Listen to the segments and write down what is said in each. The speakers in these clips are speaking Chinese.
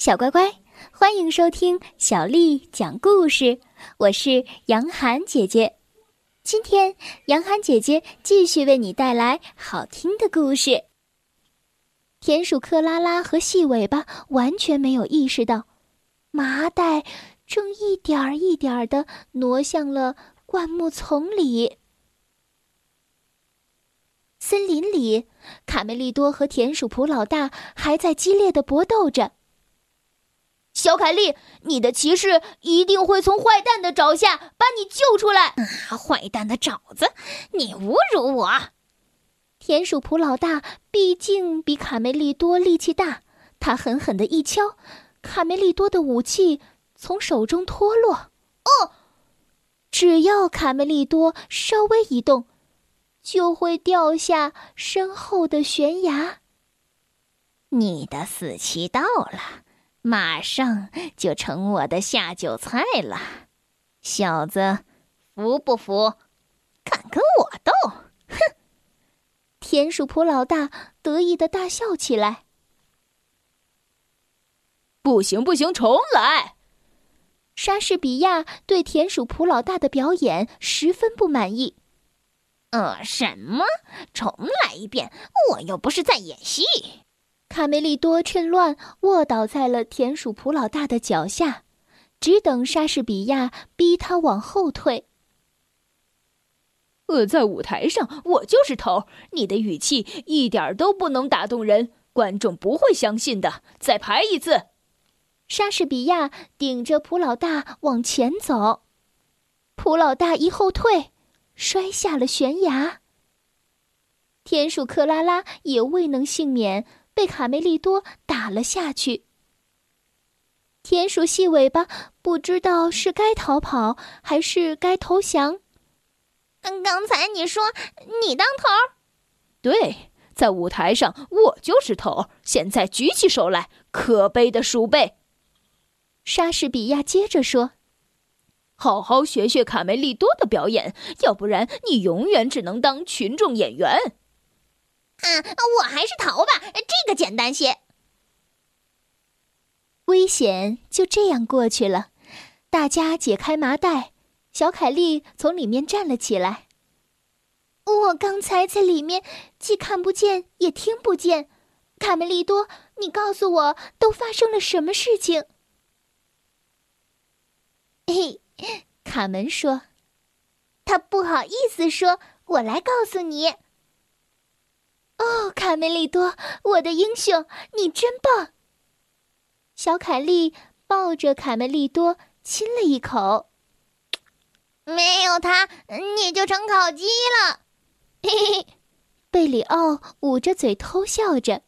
小乖乖，欢迎收听小丽讲故事。我是杨涵姐姐，今天杨涵姐姐继续为你带来好听的故事。田鼠克拉拉和细尾巴完全没有意识到，麻袋正一点儿一点儿的挪向了灌木丛里。森林里，卡梅利多和田鼠普老大还在激烈的搏斗着。小凯莉，你的骑士一定会从坏蛋的爪下把你救出来。啊，坏蛋的爪子！你侮辱我！田鼠普老大毕竟比卡梅利多力气大，他狠狠的一敲，卡梅利多的武器从手中脱落。哦，只要卡梅利多稍微一动，就会掉下身后的悬崖。你的死期到了。马上就成我的下酒菜了，小子，服不服？敢跟我斗？哼！田鼠仆老大得意的大笑起来。不行不行，重来！莎士比亚对田鼠仆老大的表演十分不满意。呃，什么？重来一遍？我又不是在演戏。卡梅利多趁乱卧倒在了田鼠普老大的脚下，只等莎士比亚逼他往后退。呃，在舞台上我就是头，你的语气一点都不能打动人，观众不会相信的。再排一次。莎士比亚顶着普老大往前走，普老大一后退，摔下了悬崖。田鼠克拉拉也未能幸免。被卡梅利多打了下去。田鼠细尾巴不知道是该逃跑还是该投降。刚才你说你当头？对，在舞台上我就是头。现在举起手来，可悲的鼠辈！莎士比亚接着说：“好好学学卡梅利多的表演，要不然你永远只能当群众演员。”啊，我还是逃吧，这个简单些。危险就这样过去了，大家解开麻袋，小凯莉从里面站了起来。我刚才在里面既看不见也听不见，卡梅利多，你告诉我都发生了什么事情？嘿，卡门说：“他不好意思说，我来告诉你。”哦，卡梅利多，我的英雄，你真棒！小凯莉抱着卡梅利多亲了一口。没有他，你就成烤鸡了。嘿嘿，贝里奥捂着嘴偷笑着。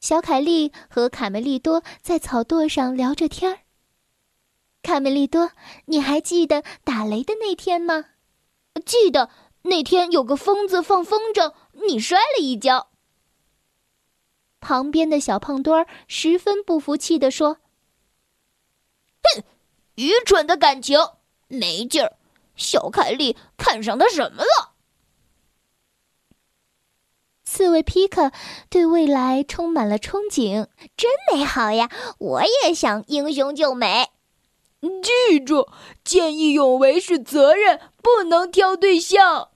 小凯莉和卡梅利多在草垛上聊着天儿。卡梅利多，你还记得打雷的那天吗？记得。那天有个疯子放风筝，你摔了一跤。旁边的小胖墩儿十分不服气的说：“哼，愚蠢的感情，没劲儿。小凯莉看上他什么了？”刺猬皮克对未来充满了憧憬，真美好呀！我也想英雄救美。记住，见义勇为是责任，不能挑对象。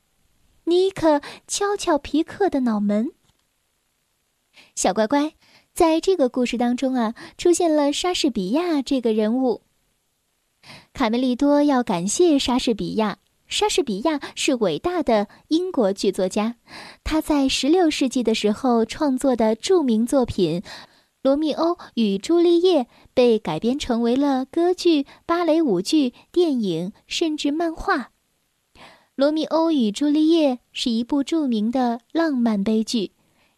尼克敲敲皮克的脑门。小乖乖，在这个故事当中啊，出现了莎士比亚这个人物。卡梅利多要感谢莎士比亚。莎士比亚是伟大的英国剧作家，他在十六世纪的时候创作的著名作品《罗密欧与朱丽叶》被改编成为了歌剧、芭蕾舞剧、电影，甚至漫画。《罗密欧与朱丽叶》是一部著名的浪漫悲剧，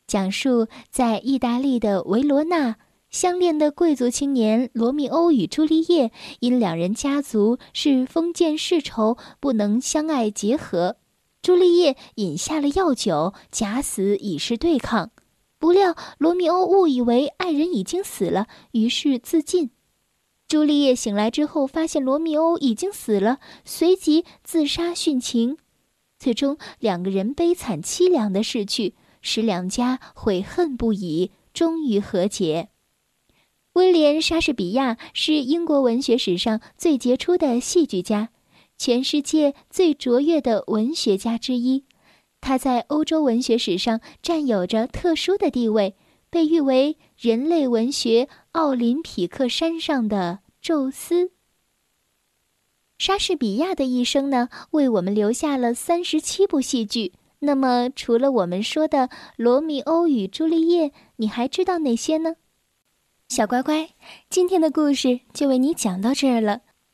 讲述在意大利的维罗纳，相恋的贵族青年罗密欧与朱丽叶因两人家族是封建世仇，不能相爱结合。朱丽叶饮下了药酒，假死以示对抗，不料罗密欧误以为爱人已经死了，于是自尽。朱丽叶醒来之后，发现罗密欧已经死了，随即自杀殉情。最终，两个人悲惨凄凉的逝去，使两家悔恨不已，终于和解。威廉·莎士比亚是英国文学史上最杰出的戏剧家，全世界最卓越的文学家之一。他在欧洲文学史上占有着特殊的地位，被誉为人类文学奥林匹克山上的宙斯。莎士比亚的一生呢，为我们留下了三十七部戏剧。那么，除了我们说的《罗密欧与朱丽叶》，你还知道哪些呢？小乖乖，今天的故事就为你讲到这儿了。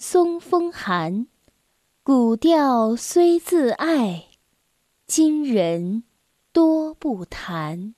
松风寒。古调虽自爱，今人多不弹。